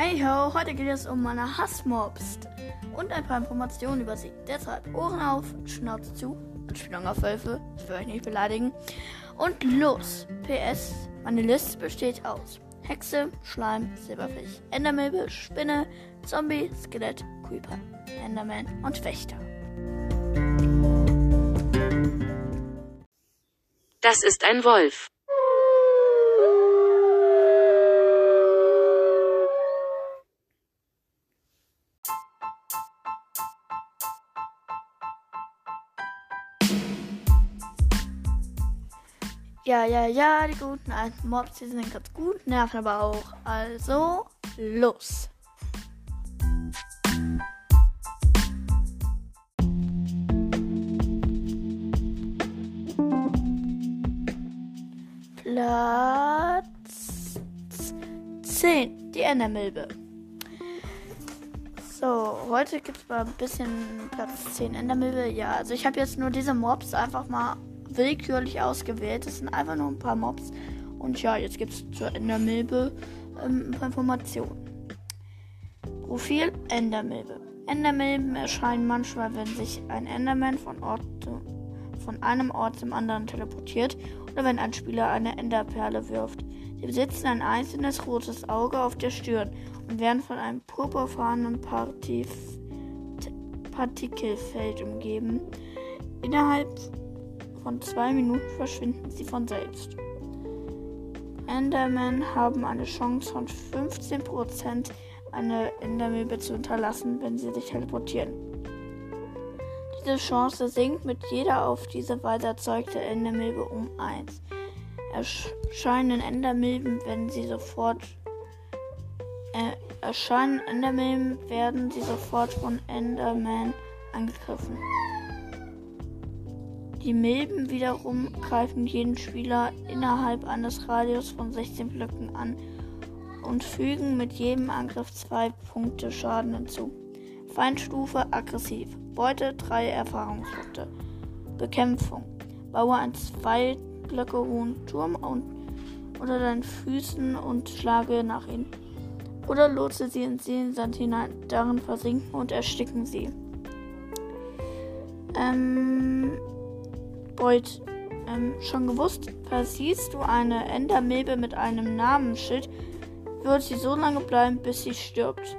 Hey ho, heute geht es um meine Hassmobs und ein paar Informationen über sie. Deshalb Ohren auf, Schnauze zu, Anspielung auf Wölfe, ich will euch nicht beleidigen. Und los! PS, meine Liste besteht aus Hexe, Schleim, Silberfisch, Endermilbe, Spinne, Zombie, Skelett, Creeper, Enderman und Wächter. Das ist ein Wolf. Ja, ja, ja, die guten alten Mobs, die sind ganz gut, nerven aber auch. Also, los! Platz 10, die Endermilbe. So, heute gibt es mal ein bisschen Platz 10 Endermilbe. Ja, also ich habe jetzt nur diese Mobs einfach mal willkürlich ausgewählt. Das sind einfach nur ein paar Mobs. Und ja, jetzt gibt es zur Endermilbe ähm, ein paar Informationen. Profil Endermilbe. Endermilben erscheinen manchmal, wenn sich ein Enderman von, Ort, von einem Ort zum anderen teleportiert oder wenn ein Spieler eine Enderperle wirft. Sie besitzen ein einzelnes rotes Auge auf der Stirn und werden von einem purpurfarbenen Partif Partikelfeld umgeben. Innerhalb von zwei Minuten verschwinden sie von selbst. Endermen haben eine Chance von 15%, eine Endermilbe zu hinterlassen, wenn sie sich teleportieren. Diese Chance sinkt mit jeder auf diese Weise erzeugte Endermilbe um 1. Erscheinen Endermilben, wenn sie sofort äh, erscheinen Endermilben, werden sie sofort von Enderman angegriffen. Die Milben wiederum greifen jeden Spieler innerhalb eines Radius von 16 Blöcken an und fügen mit jedem Angriff zwei Punkte Schaden hinzu. Feinstufe aggressiv. Beute 3 Erfahrungspunkte. Bekämpfung. Baue einen zwei Blöcke hohen Turm und, unter deinen Füßen und schlage nach ihnen. Oder lotse sie in Seelensand hinein. Darin versinken und ersticken sie. Ähm, Beut ähm, schon gewusst, versiehst du eine Endermilbe mit einem Namensschild, wird sie so lange bleiben, bis sie stirbt.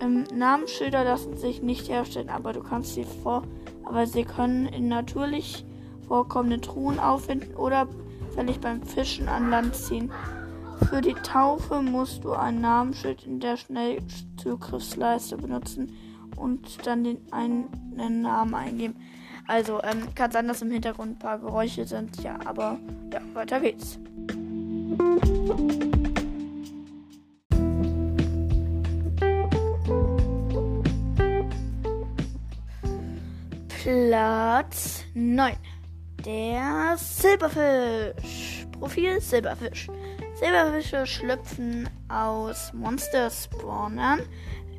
Ähm, Namensschilder lassen sich nicht herstellen, aber du kannst sie vor, aber sie können in natürlich vorkommenden Truhen auffinden oder völlig beim Fischen an Land ziehen. Für die Taufe musst du ein Namensschild in der Schnellzugriffsleiste benutzen und dann den einen Namen eingeben. Also, ähm, kann sein, dass im Hintergrund ein paar Geräusche sind. Ja, aber ja, weiter geht's. Platz 9. Der Silberfisch. Profil Silberfisch. Silberfische schlüpfen aus Monster-Spawnern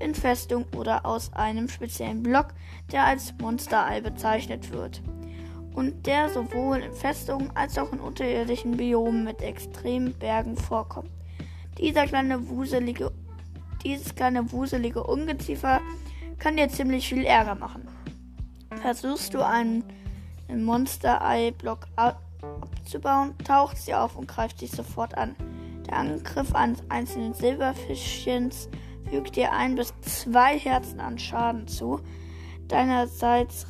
in Festung oder aus einem speziellen Block, der als Monsterei bezeichnet wird und der sowohl in Festungen als auch in unterirdischen Biomen mit extremen Bergen vorkommt. Dieser kleine wuselige, dieses kleine wuselige Ungeziefer kann dir ziemlich viel Ärger machen. Versuchst du einen, einen Monsterei-Block abzubauen, taucht sie auf und greift dich sofort an. Der Angriff eines einzelnen Silberfischchens fügt dir ein bis zwei Herzen an Schaden zu. Deinerseits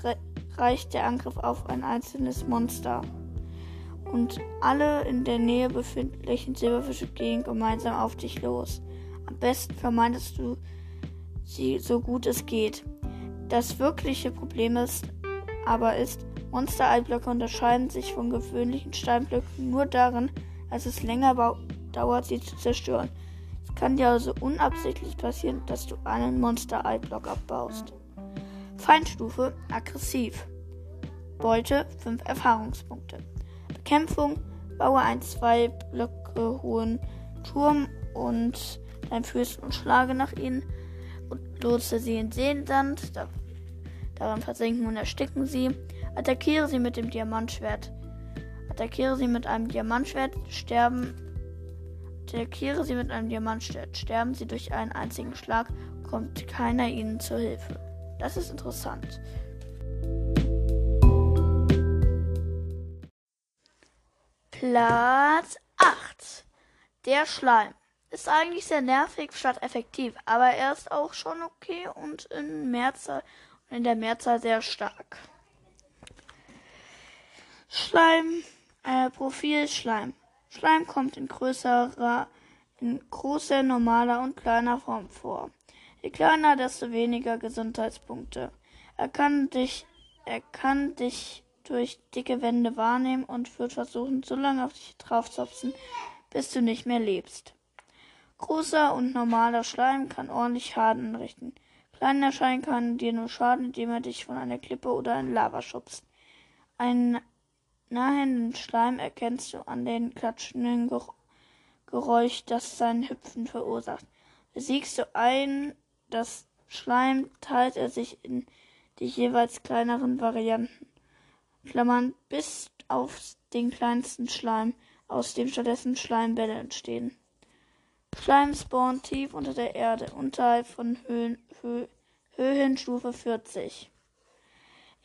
reicht der Angriff auf ein einzelnes Monster. Und alle in der Nähe befindlichen Silberfische gehen gemeinsam auf dich los. Am besten vermeidest du sie so gut es geht. Das wirkliche Problem ist aber ist, Monster-Eiblöcke unterscheiden sich von gewöhnlichen Steinblöcken nur darin, dass es länger dauert, sie zu zerstören. Kann dir also unabsichtlich passieren, dass du einen Monster-Ei-Block abbaust. Feinstufe aggressiv. Beute 5 Erfahrungspunkte. Bekämpfung baue einen 2 Blöcke hohen Turm und dein Füßen und schlage nach ihnen und lotse sie in Seensand. Da, daran versinken und ersticken sie. Attackiere sie mit dem Diamantschwert. Attackiere sie mit einem Diamantschwert, sterben attackiere sie mit einem Diamantschwert. Sterben sie durch einen einzigen Schlag, kommt keiner ihnen zur Hilfe. Das ist interessant. Platz 8. Der Schleim. Ist eigentlich sehr nervig statt effektiv, aber er ist auch schon okay und in, Mehrzahl, in der Mehrzahl sehr stark. Schleim, äh, Profil Schleim. Kommt in größerer, in großer, normaler und kleiner Form vor. Je kleiner, desto weniger Gesundheitspunkte. Er kann dich, er kann dich durch dicke Wände wahrnehmen und wird versuchen, so lange auf dich draufzupfen, bis du nicht mehr lebst. Großer und normaler Schleim kann ordentlich Schaden anrichten. Kleiner Schein kann dir nur schaden, indem er dich von einer Klippe oder in Lava schubst. Einen nahenden Schleim erkennst du an den klatschenden Geräusch, das sein Hüpfen verursacht. Besiegst du ein das Schleim, teilt er sich in die jeweils kleineren Varianten. Klammern bis auf den kleinsten Schleim, aus dem stattdessen Schleimbälle entstehen. Schleim spawnt tief unter der Erde, unterhalb von Höhen, Hö Höhenstufe 40.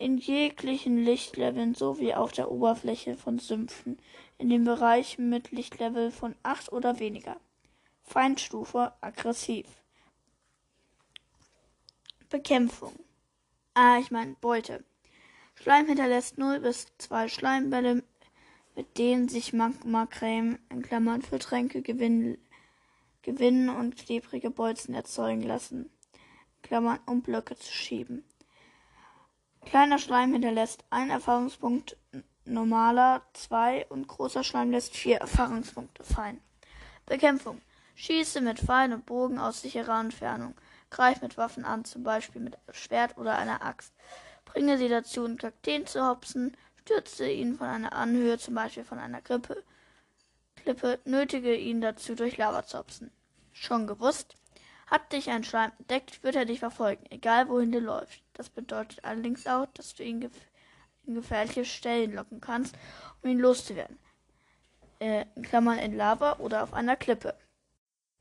In jeglichen Lichtleveln sowie auf der Oberfläche von Sümpfen, in den Bereichen mit Lichtlevel von 8 oder weniger. Feindstufe aggressiv. Bekämpfung. Ah, ich meine Beute. Schleim hinterlässt 0 bis 2 Schleimbälle, mit denen sich Magma-Creme in Klammern für Tränke gewinnen, gewinnen und klebrige Bolzen erzeugen lassen. Klammern, um Blöcke zu schieben. Kleiner Schleim hinterlässt ein Erfahrungspunkt, normaler zwei und großer Schleim lässt vier Erfahrungspunkte fallen. Bekämpfung. Schieße mit Pfeilen und Bogen aus sicherer Entfernung. Greif mit Waffen an, zum Beispiel mit Schwert oder einer Axt. Bringe sie dazu, in Kakteen zu hopsen, stürze ihn von einer Anhöhe, zum Beispiel von einer Krippe, Klippe, nötige ihn dazu, durch Lava zu hopsen. Schon gewusst? Hat dich ein Schleim entdeckt, wird er dich verfolgen, egal wohin du läufst. Das bedeutet allerdings auch, dass du ihn gef in gefährliche Stellen locken kannst, um ihn loszuwerden. Äh, in Klammern in Lava oder auf einer Klippe.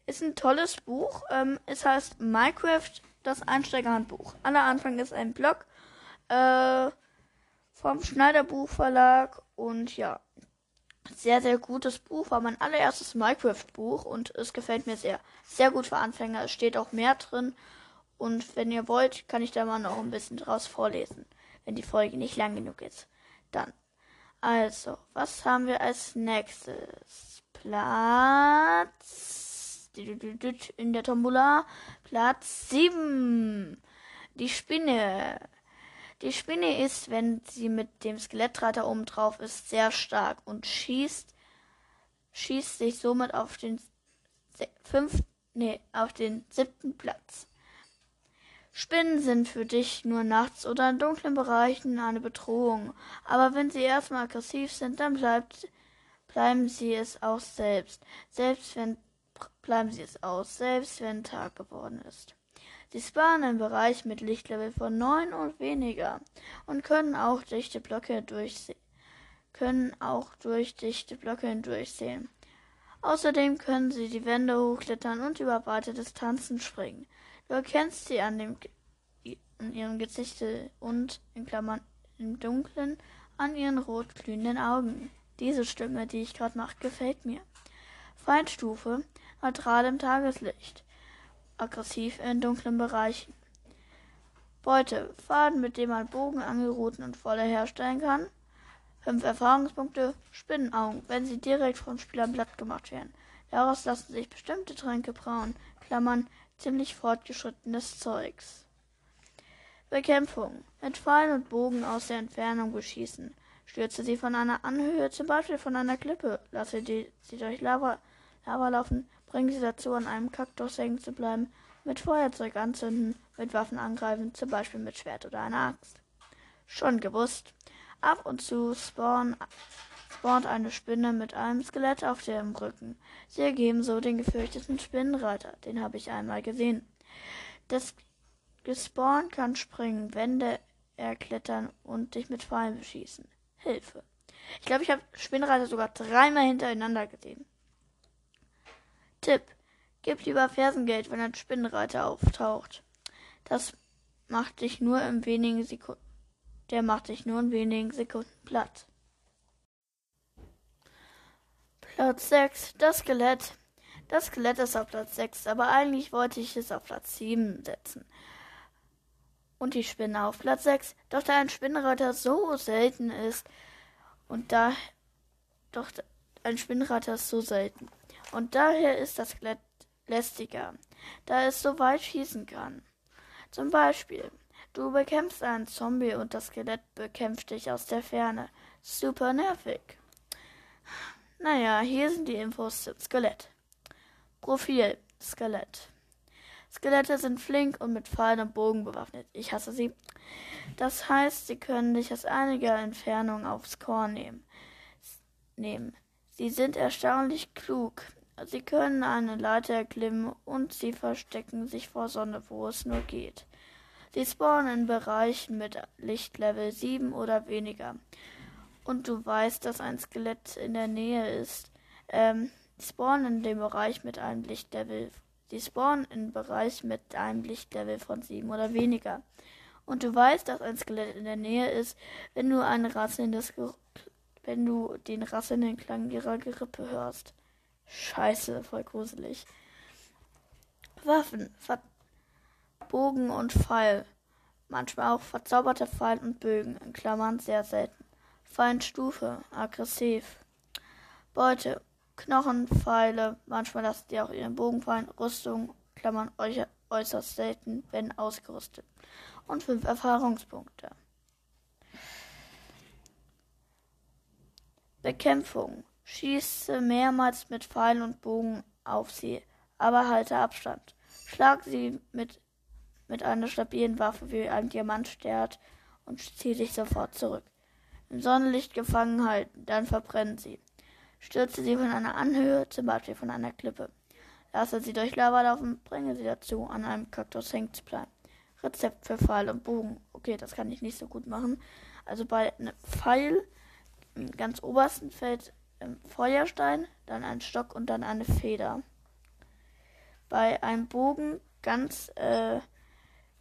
Ist ein tolles Buch. Ähm, es heißt Minecraft, das Einsteigerhandbuch. Aller Anfang ist ein Blog äh, vom Schneider Buchverlag und ja, sehr, sehr gutes Buch. War mein allererstes Minecraft-Buch und es gefällt mir sehr. Sehr gut für Anfänger. Es steht auch mehr drin. Und wenn ihr wollt, kann ich da mal noch ein bisschen draus vorlesen, wenn die Folge nicht lang genug ist. Dann. Also, was haben wir als nächstes? Platz in der Tombola. Platz 7. Die Spinne. Die Spinne ist, wenn sie mit dem Skelettreiter oben drauf ist, sehr stark und schießt, schießt sich somit auf den fünften, nee, auf den siebten Platz. Spinnen sind für dich nur nachts oder in dunklen Bereichen eine Bedrohung, aber wenn sie erstmal aggressiv sind, dann bleibt, bleiben sie es auch selbst, selbst wenn bleiben sie es aus, selbst wenn Tag geworden ist. Sie spawnen im Bereich mit Lichtlevel von 9 und weniger und können auch dichte Blöcke durchsehen. Können auch durch dichte Blöcke hindurchsehen. Außerdem können sie die Wände hochklettern und über weite Distanzen springen. Du erkennst sie an, dem, an ihrem Gesicht und, in Klammern, im Dunkeln, an ihren rot glühenden Augen. Diese Stimme, die ich gerade mache, gefällt mir. Feindstufe, neutral im Tageslicht aggressiv in dunklen Bereichen. Beute. Faden, mit dem man Bogen, Angelruten und Volle herstellen kann. 5 Erfahrungspunkte. Spinnenaugen, wenn sie direkt vom Spieler blatt gemacht werden. Daraus lassen sich bestimmte Tränke brauen. Klammern, ziemlich fortgeschrittenes Zeugs. Bekämpfung. Mit Pfeilen und Bogen aus der Entfernung beschießen. Stürze sie von einer Anhöhe, zum Beispiel von einer Klippe. Lasse sie durch Lava, Lava laufen. Bringen sie dazu, an einem Kaktus hängen zu bleiben, mit Feuerzeug anzünden, mit Waffen angreifen, zum Beispiel mit Schwert oder einer Axt. Schon gewusst. Ab und zu spawn, spawnt eine Spinne mit einem Skelett auf dem Rücken. Sie ergeben so den gefürchteten Spinnenreiter. Den habe ich einmal gesehen. Das gespawnt kann springen, Wände erklettern und dich mit Pfeilen beschießen. Hilfe. Ich glaube, ich habe Spinnenreiter sogar dreimal hintereinander gesehen. Tipp. Gib lieber Fersengeld, wenn ein Spinnenreiter auftaucht. Das macht dich nur in wenigen Sekunden. Der macht dich nur in wenigen Sekunden platt. Platz 6. Das Skelett. Das Skelett ist auf Platz 6, aber eigentlich wollte ich es auf Platz 7 setzen. Und die Spinne auf Platz 6. Doch da ein Spinnenreiter so selten ist und da doch ein Spinnenreiter ist so selten. Und daher ist das Skelett lästiger, da es so weit schießen kann. Zum Beispiel, du bekämpfst einen Zombie und das Skelett bekämpft dich aus der Ferne. Super nervig. Naja, hier sind die Infos zum Skelett. Profil Skelett. Skelette sind flink und mit Pfeilen und Bogen bewaffnet. Ich hasse sie. Das heißt, sie können dich aus einiger Entfernung aufs Korn nehmen. nehmen. Sie sind erstaunlich klug. Sie können eine Leiter erklimmen und sie verstecken sich vor Sonne, wo es nur geht. Sie spawnen in Bereichen mit Lichtlevel 7 oder weniger. Und du weißt, dass ein Skelett in der Nähe ist. Ähm, sie spawnen in dem Bereich mit einem Lichtlevel. Sie spawnen im Bereich mit einem Lichtlevel von 7 oder weniger. Und du weißt, dass ein Skelett in der Nähe ist, wenn du ein rasselndes wenn du den rasselnden Klang ihrer Gerippe hörst. Scheiße, voll gruselig. Waffen, Ver Bogen und Pfeil. Manchmal auch verzauberte Pfeil und Bögen, in Klammern sehr selten. Feindstufe, aggressiv. Beute, Knochen, Pfeile, manchmal lassen die auch ihren Bogen fallen. Rüstung, Klammern äußerst selten, wenn ausgerüstet. Und fünf Erfahrungspunkte. Bekämpfung. Schieße mehrmals mit Pfeil und Bogen auf sie, aber halte Abstand. Schlag sie mit, mit einer stabilen Waffe wie einem Diamantstern und zieh dich sofort zurück. Im Sonnenlicht gefangen halten, dann verbrennen sie. Stürze sie von einer Anhöhe, zum Beispiel von einer Klippe. Lasse sie durch Lava laufen, bringe sie dazu, an einem Kaktus hängen zu bleiben. Rezept für Pfeil und Bogen. Okay, das kann ich nicht so gut machen. Also bei einem Pfeil im ganz obersten Feld Feuerstein, dann ein Stock und dann eine Feder. Bei einem Bogen ganz, äh,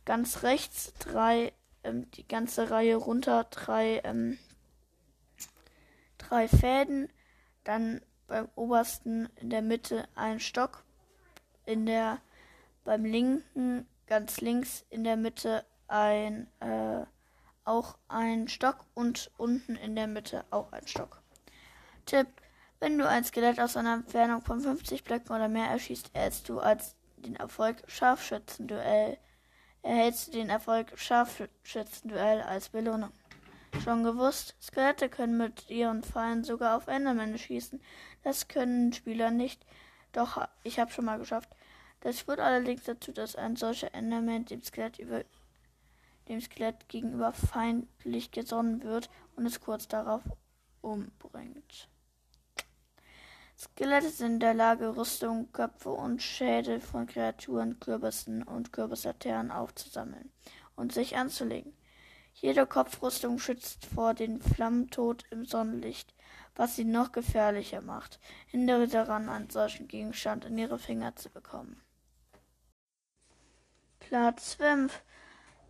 ganz rechts drei, ähm, die ganze Reihe runter, drei, ähm, drei Fäden, dann beim obersten in der Mitte ein Stock, in der beim linken ganz links in der Mitte ein äh, auch ein Stock und unten in der Mitte auch ein Stock. Tipp: Wenn du ein Skelett aus einer Entfernung von 50 Blöcken oder mehr erschießt, erhältst du als den Erfolg Scharfschützenduell. Erhältst du den Erfolg Scharfschützenduell als Belohnung. Schon gewusst, Skelette können mit ihren Pfeilen sogar auf Endermänner schießen. Das können Spieler nicht. Doch ich habe schon mal geschafft. Das führt allerdings dazu, dass ein solcher Enderman dem Skelett über dem Skelett gegenüber feindlich gesonnen wird und es kurz darauf umbringt. Skelette sind in der Lage, Rüstung, Köpfe und Schädel von Kreaturen, Kürbissen und Kürbislaternen aufzusammeln und sich anzulegen. Jede Kopfrüstung schützt vor dem Flammentod im Sonnenlicht, was sie noch gefährlicher macht. Hindere daran, einen solchen Gegenstand in ihre Finger zu bekommen. Platz 5.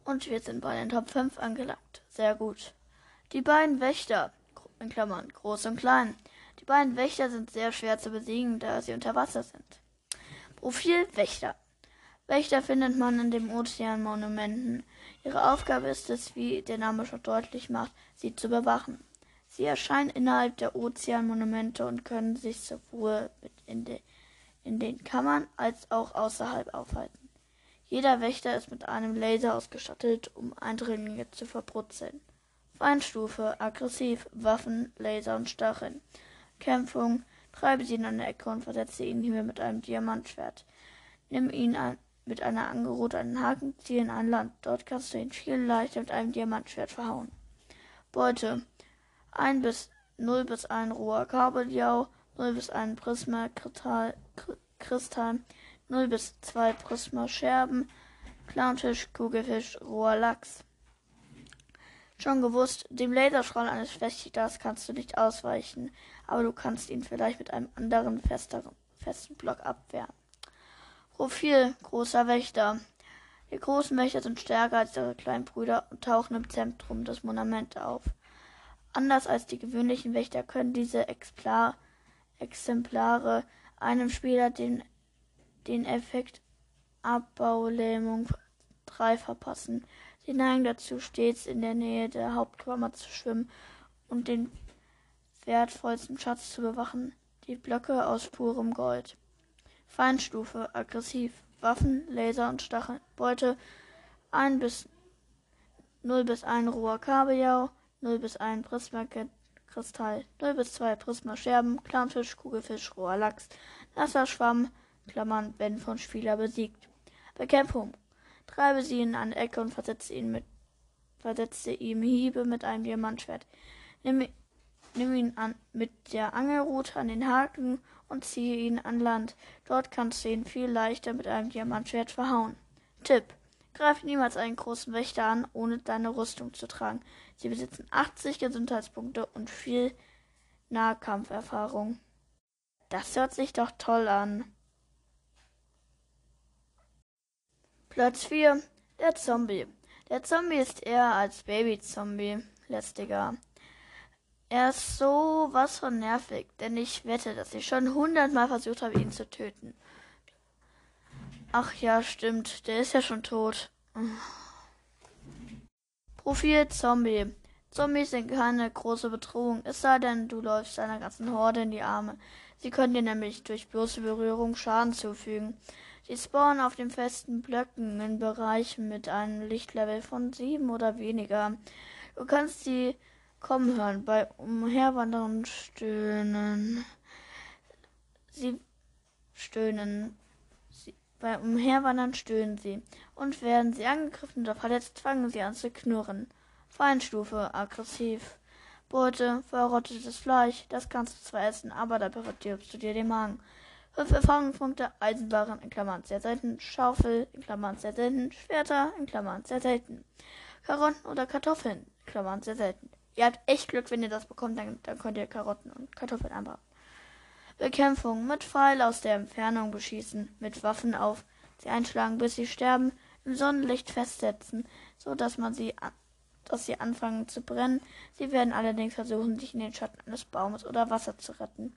Und wir sind bei den Top 5 angelangt. Sehr gut. Die beiden Wächter, in Klammern, groß und klein, die beiden Wächter sind sehr schwer zu besiegen, da sie unter Wasser sind. Profil Wächter. Wächter findet man in den Ozeanmonumenten. Ihre Aufgabe ist es, wie der Name schon deutlich macht, sie zu bewachen. Sie erscheinen innerhalb der Ozeanmonumente und können sich sowohl in, de, in den Kammern als auch außerhalb aufhalten. Jeder Wächter ist mit einem Laser ausgestattet, um Eindringlinge zu verbrutzeln. Feinstufe, aggressiv, Waffen, Laser und Stacheln. Kämpfung. Treibe sie in eine Ecke und versetze ihn hier mit einem Diamantschwert. Nimm ihn an, mit einer Angerute an den Haken, zieh ihn an Land. Dort kannst du ihn viel leichter mit einem Diamantschwert verhauen. Beute. 1 bis 0 bis 1 roher Kabeljau, 0 bis 1 Prisma Kristall, Kristall 0 bis 2 Prisma Scherben, Clownfisch, Kugelfisch, roher Lachs. Schon gewusst, dem Laserstrahl eines Wächters kannst du nicht ausweichen, aber du kannst ihn vielleicht mit einem anderen festeren, festen Block abwehren. Profil großer Wächter. Die großen Wächter sind stärker als ihre kleinen Brüder und tauchen im Zentrum des Monuments auf. Anders als die gewöhnlichen Wächter können diese Exemplar Exemplare einem Spieler den, den Effekt Abbaulähmung 3 verpassen. Sie neigen dazu, stets in der Nähe der Hauptkammer zu schwimmen und den wertvollsten Schatz zu bewachen, die Blöcke aus purem Gold. Feinstufe, aggressiv, Waffen, Laser und Stacheln, Beute 1 bis 0 bis 1 roher Kabeljau, 0 bis 1 Prisma-Kristall, 0 bis 2 Prisma-Scherben, Clownfisch, Kugelfisch, roher Lachs, nasser Schwamm, Klammern, wenn von Spieler besiegt. Bekämpfung. Treibe sie in eine Ecke und versetze ihn mit versetzte ihm Hiebe mit einem Diamantschwert. Nimm, nimm ihn an, mit der Angelrute an den Haken und ziehe ihn an Land. Dort kannst du ihn viel leichter mit einem Diamantschwert verhauen. Tipp. Greif niemals einen großen Wächter an, ohne deine Rüstung zu tragen. Sie besitzen 80 Gesundheitspunkte und viel Nahkampferfahrung. Das hört sich doch toll an. Platz 4. Der Zombie. Der Zombie ist eher als Baby-Zombie lästiger. Er ist so was von nervig, denn ich wette, dass ich schon hundertmal versucht habe, ihn zu töten. Ach ja, stimmt, der ist ja schon tot. Profil Zombie. Zombies sind keine große Bedrohung, es sei denn, du läufst einer ganzen Horde in die Arme. Sie können dir nämlich durch bloße Berührung Schaden zufügen. Sie spawnen auf den festen Blöcken in Bereichen mit einem Lichtlevel von sieben oder weniger. Du kannst sie kommen hören, bei Umherwandern stöhnen. Sie stöhnen. Sie, bei Umherwandern stöhnen sie. Und werden sie angegriffen oder verletzt, fangen sie an zu knurren. Feinstufe, aggressiv. Beute, verrottetes Fleisch, das kannst du zwar essen, aber dabei verdirbst du dir den Magen. Fünf Erfahrungspunkte, Eisenbarren, in Klammern sehr selten, Schaufel, in Klammern sehr selten, Schwerter, in Klammern sehr selten, Karotten oder Kartoffeln, in Klammern sehr selten. Ihr habt echt Glück, wenn ihr das bekommt, dann, dann könnt ihr Karotten und Kartoffeln anbauen. Bekämpfung, mit Pfeil aus der Entfernung beschießen, mit Waffen auf sie einschlagen, bis sie sterben, im Sonnenlicht festsetzen, so dass man sie an dass sie anfangen zu brennen. Sie werden allerdings versuchen, sich in den Schatten eines Baumes oder Wasser zu retten.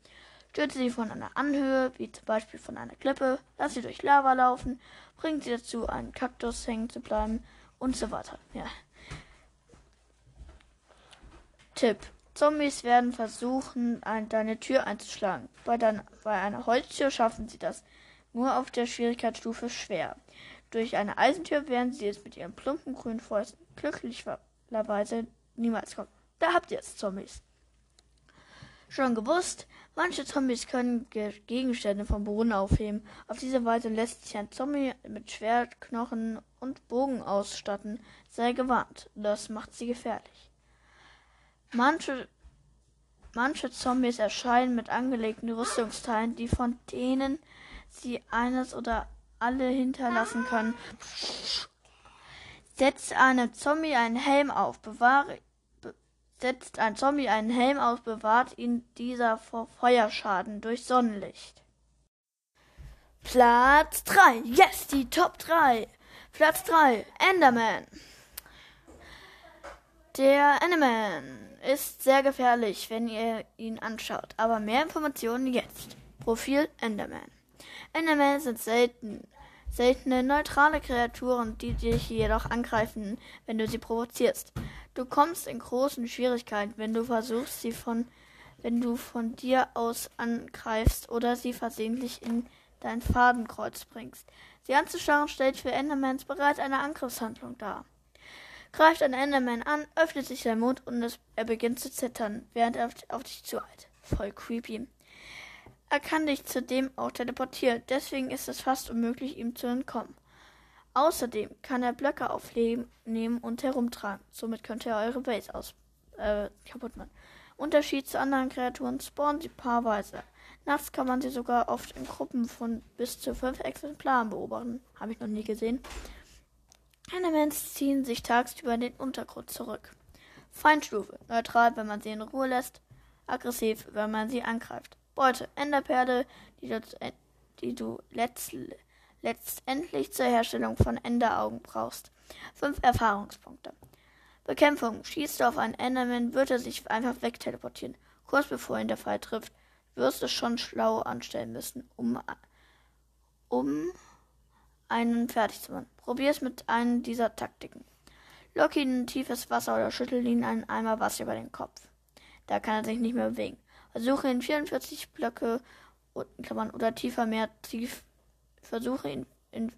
Stürze sie von einer Anhöhe, wie zum Beispiel von einer Klippe, lass sie durch Lava laufen, bringt sie dazu, einen Kaktus hängen zu bleiben und so weiter. Ja. Tipp. Zombies werden versuchen, ein, deine Tür einzuschlagen. Bei, dein, bei einer Holztür schaffen sie das. Nur auf der Schwierigkeitsstufe schwer. Durch eine Eisentür werden sie es mit ihren plumpen grünen Fäusten glücklich ver Weise niemals kommen. Da habt ihr es, Zombies. Schon gewusst, manche Zombies können Gegenstände vom Boden aufheben. Auf diese Weise lässt sich ein Zombie mit Schwert, Knochen und Bogen ausstatten. Sei gewarnt, das macht sie gefährlich. Manche, manche Zombies erscheinen mit angelegten Rüstungsteilen, die von denen sie eines oder alle hinterlassen können. Setzt einem Zombie einen Helm auf, bewahre, be, setzt ein Zombie einen Helm auf, bewahrt ihn dieser vor Feuerschaden durch Sonnenlicht. Platz 3. Yes, die Top 3. Platz 3. Enderman. Der Enderman ist sehr gefährlich, wenn ihr ihn anschaut. Aber mehr Informationen jetzt. Profil Enderman. Enderman sind selten seltene neutrale Kreaturen, die dich jedoch angreifen, wenn du sie provozierst. Du kommst in großen Schwierigkeiten, wenn du versuchst, sie von wenn du von dir aus angreifst oder sie versehentlich in dein Fadenkreuz bringst. Sie anzuschauen stellt für Endermans bereits eine Angriffshandlung dar. Greift ein Enderman an, öffnet sich sein Mund und es, er beginnt zu zittern, während er auf, auf dich zueilt. Voll creepy. Er kann dich zudem auch teleportieren, deswegen ist es fast unmöglich, ihm zu entkommen. Außerdem kann er Blöcke aufnehmen und herumtragen. Somit könnt ihr eure Base aus äh, kaputt machen. Unterschied zu anderen Kreaturen spawnen sie paarweise. Nachts kann man sie sogar oft in Gruppen von bis zu fünf Exemplaren beobachten. Habe ich noch nie gesehen. Endermans ziehen sich tagsüber in den Untergrund zurück. Feinstufe. Neutral, wenn man sie in Ruhe lässt. Aggressiv, wenn man sie angreift. Beute. Enderperle, die du, die du letzt, letztendlich zur Herstellung von Enderaugen brauchst. Fünf Erfahrungspunkte. Bekämpfung. Schießt du auf einen Enderman, wird er sich einfach wegteleportieren. Kurz bevor ihn der Fall trifft, wirst du schon schlau anstellen müssen, um, um einen fertig zu machen. Probier es mit einer dieser Taktiken. Lock ihn in tiefes Wasser oder schüttel ihn einen Eimer Wasser über den Kopf. Da kann er sich nicht mehr bewegen. Versuche ihn 44 Blöcke oder tiefer mehr tief. Versuche ihn in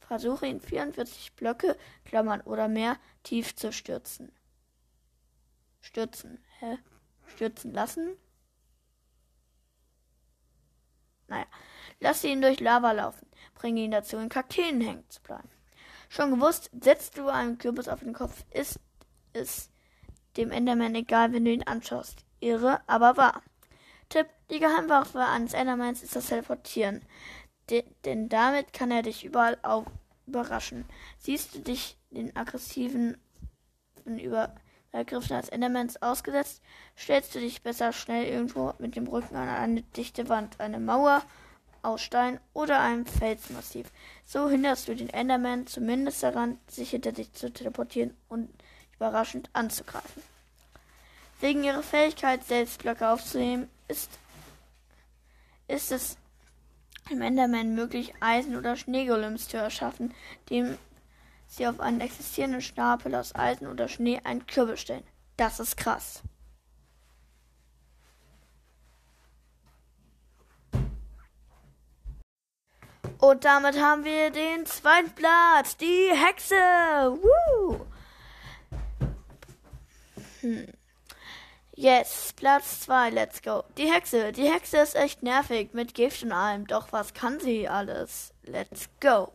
versuche ihn 44 Blöcke Klammern oder mehr tief zu stürzen. Stürzen. Hä? Stürzen lassen? Naja. Lass ihn durch Lava laufen. Bringe ihn dazu, in Kakteen hängen zu bleiben. Schon gewusst, setzt du einen Kürbis auf den Kopf, ist es dem Enderman egal, wenn du ihn anschaust. Irre, aber wahr. Tipp, die Geheimwaffe eines Endermans ist das Teleportieren. De denn damit kann er dich überall auf überraschen. Siehst du dich den aggressiven Übergriffen als Endermans ausgesetzt, stellst du dich besser schnell irgendwo mit dem Rücken an eine dichte Wand, eine Mauer aus Stein oder einem Felsmassiv. So hinderst du den Enderman zumindest daran, sich hinter dich zu teleportieren und überraschend anzugreifen. Wegen ihrer Fähigkeit, selbst Blöcke aufzunehmen, ist, ist es dem Enderman möglich, Eisen- oder Schneegolims zu erschaffen, dem sie auf einen existierenden Stapel aus Eisen oder Schnee einen Kürbis stellen. Das ist krass. Und damit haben wir den zweiten Platz, die Hexe. Woo! Hm. Yes, Platz 2, let's go. Die Hexe, die Hexe ist echt nervig mit Gift und allem, doch was kann sie alles? Let's go.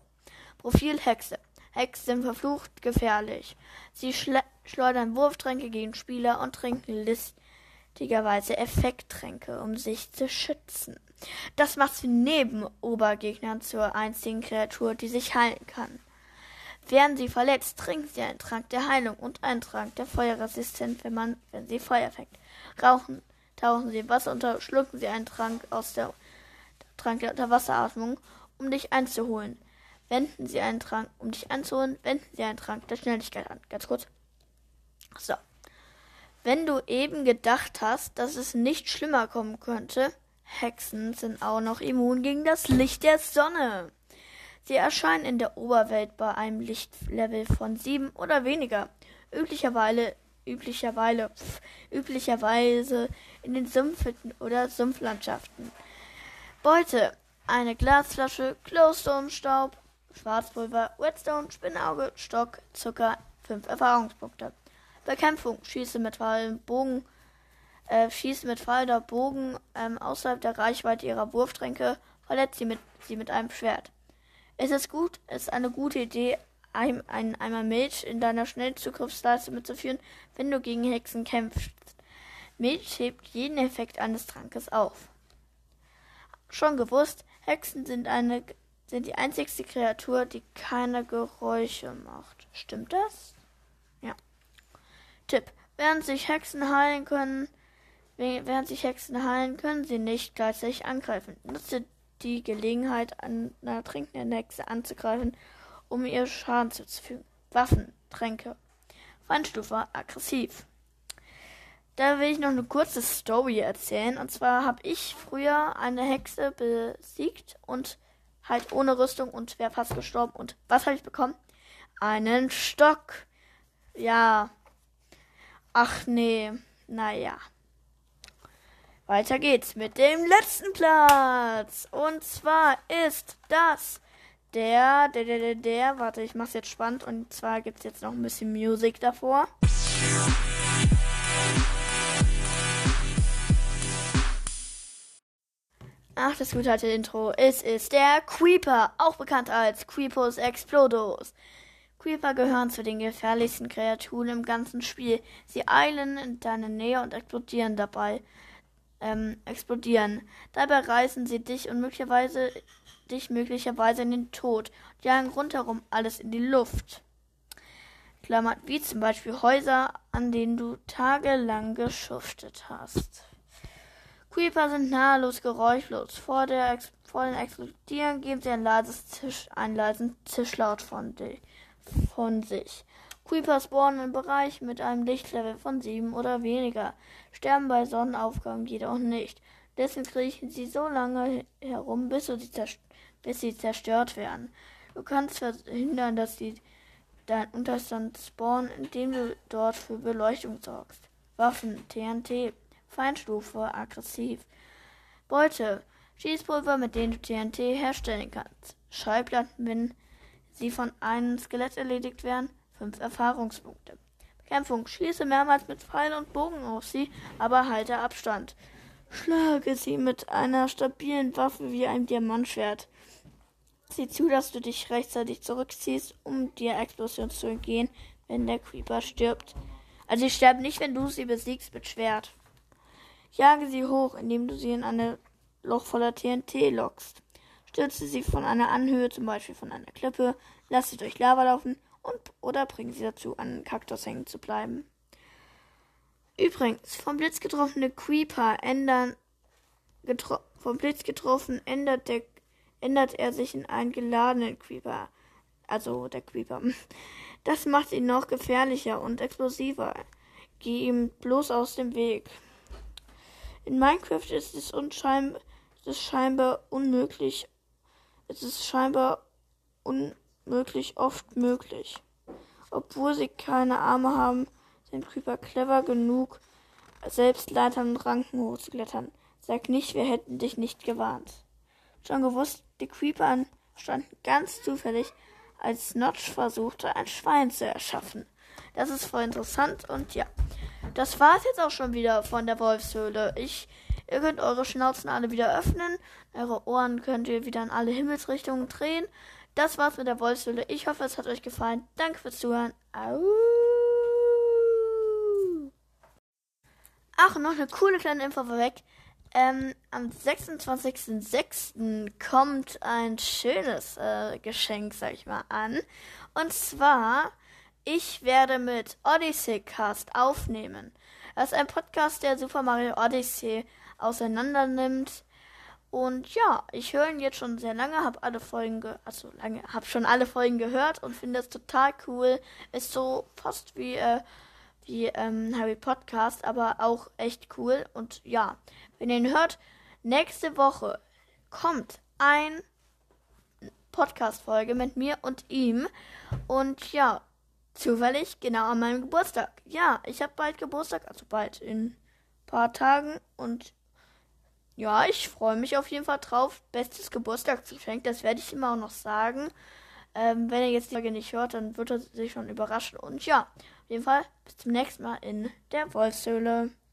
Profil Hexe. Hexen sind verflucht gefährlich. Sie schleudern Wurftränke gegen Spieler und trinken listigerweise Effekttränke, um sich zu schützen. Das macht sie neben Obergegnern zur einzigen Kreatur, die sich heilen kann. Werden sie verletzt, trinken sie einen Trank der Heilung und einen Trank der Feuerresistenz, wenn man, wenn sie Feuer fängt. Rauchen, tauchen sie Wasser unter, schlucken sie einen Trank aus der Trank der Unterwasseratmung, um dich einzuholen. Wenden sie einen Trank, um dich einzuholen, wenden sie einen Trank der Schnelligkeit an. Ganz kurz. So. Wenn du eben gedacht hast, dass es nicht schlimmer kommen könnte, Hexen sind auch noch immun gegen das Licht der Sonne. Sie erscheinen in der Oberwelt bei einem Lichtlevel von sieben oder weniger. Üblicherweise, üblicherweise, üblicherweise in den Sumpfhütten oder Sumpflandschaften. Beute: eine Glasflasche, Glowstone-Staub, Schwarzpulver, Whetstone, Spinnauge, Stock, Zucker, fünf Erfahrungspunkte. Bekämpfung: Schieße mit Bogen äh, schießt mit Pfeil Bogen ähm, außerhalb der Reichweite ihrer Wurftränke, verletzt sie mit, sie mit einem Schwert. Es ist gut, es ist eine gute Idee, ein, einen Eimer Milch in deiner Schnellzugriffsleiste mitzuführen, wenn du gegen Hexen kämpfst. Milch hebt jeden Effekt eines Trankes auf. Schon gewusst, Hexen sind eine sind die einzigste Kreatur, die keine Geräusche macht. Stimmt das? Ja. Tipp. Während sich Hexen heilen können, Während sich Hexen heilen, können sie nicht gleichzeitig angreifen. Nutze die Gelegenheit, einer trinkenden Hexe anzugreifen, um ihr Schaden zuzufügen. Waffen, Tränke. Feinstufe, aggressiv. Da will ich noch eine kurze Story erzählen. Und zwar habe ich früher eine Hexe besiegt und halt ohne Rüstung und wäre fast gestorben. Und was habe ich bekommen? Einen Stock. Ja. Ach nee. Naja. Weiter geht's mit dem letzten Platz. Und zwar ist das der, der, der, der, der, warte, ich mach's jetzt spannend. Und zwar gibt's jetzt noch ein bisschen Musik davor. Ach, das gute alte Intro. Es ist der Creeper, auch bekannt als Creepus Explodos. Creeper gehören zu den gefährlichsten Kreaturen im ganzen Spiel. Sie eilen in deine Nähe und explodieren dabei ähm, explodieren. Dabei reißen sie dich und möglicherweise dich möglicherweise in den Tod und jagen rundherum alles in die Luft. Klammert, wie zum Beispiel Häuser, an denen du tagelang geschuftet hast. Creeper sind nahelos geräuschlos. Vor, der Ex vor dem Explodieren geben sie ein leises Zisch, einen leisen Zischlaut von, von sich. Creeper spawnen im Bereich mit einem Lichtlevel von 7 oder weniger, sterben bei Sonnenaufgang jedoch nicht. Deswegen kriechen sie so lange herum, bis sie, bis sie zerstört werden. Du kannst verhindern, dass sie deinen Unterstand spawnen, indem du dort für Beleuchtung sorgst. Waffen, TNT, Feinstufe, aggressiv. Beute, Schießpulver, mit denen du TNT herstellen kannst. Schallplatten, wenn sie von einem Skelett erledigt werden. 5 Erfahrungspunkte. Bekämpfung. Schließe mehrmals mit Pfeil und Bogen auf sie, aber halte Abstand. Schlage sie mit einer stabilen Waffe wie einem Diamantschwert. Sieh zu, dass du dich rechtzeitig zurückziehst, um der Explosion zu entgehen, wenn der Creeper stirbt. Also sie sterben nicht, wenn du sie besiegst mit Schwert. Jage sie hoch, indem du sie in eine Loch voller TNT lockst. Stürze sie von einer Anhöhe, zum Beispiel von einer Klippe, lass sie durch Lava laufen und oder bringen sie dazu, an Kaktus hängen zu bleiben. Übrigens, vom Blitz getroffene Creeper ändern getro vom Blitz getroffen ändert der ändert er sich in einen geladenen Creeper. Also der Creeper. Das macht ihn noch gefährlicher und explosiver. Geh ihm bloß aus dem Weg. In Minecraft ist es, unscheinbar, ist es scheinbar unmöglich. Es ist scheinbar unmöglich oft möglich. Obwohl sie keine Arme haben, sind Creeper clever genug, selbst Leitern und Ranken hochzuklettern. Sag nicht, wir hätten dich nicht gewarnt. Schon gewusst, die Creeper standen ganz zufällig, als Notch versuchte, ein Schwein zu erschaffen. Das ist voll interessant und ja. Das war's jetzt auch schon wieder von der Wolfshöhle. Ich, ihr könnt eure Schnauzen alle wieder öffnen. Eure Ohren könnt ihr wieder in alle Himmelsrichtungen drehen. Das war's mit der Wolfshöhle. Ich hoffe, es hat euch gefallen. Danke fürs Zuhören. Au. Ach, noch eine coole kleine Info vorweg. Ähm, am 26.06. kommt ein schönes äh, Geschenk, sag ich mal, an. Und zwar, ich werde mit Odyssey Cast aufnehmen. Das ist ein Podcast, der Super Mario Odyssey auseinander nimmt und ja, ich höre ihn jetzt schon sehr lange, habe alle Folgen, also lange, habe schon alle Folgen gehört und finde es total cool. Ist so fast wie äh, wie ähm, Harry Podcast, aber auch echt cool. Und ja, wenn ihr ihn hört, nächste Woche kommt ein Podcast-Folge mit mir und ihm. Und ja, zufällig genau an meinem Geburtstag. Ja, ich habe bald Geburtstag, also bald in ein paar Tagen. Und ja, ich freue mich auf jeden Fall drauf. Bestes Geburtstagsgeschenk, das werde ich immer auch noch sagen. Ähm, wenn er jetzt die Folge nicht hört, dann wird er sich schon überraschen. Und ja, auf jeden Fall bis zum nächsten Mal in der Wolfshöhle.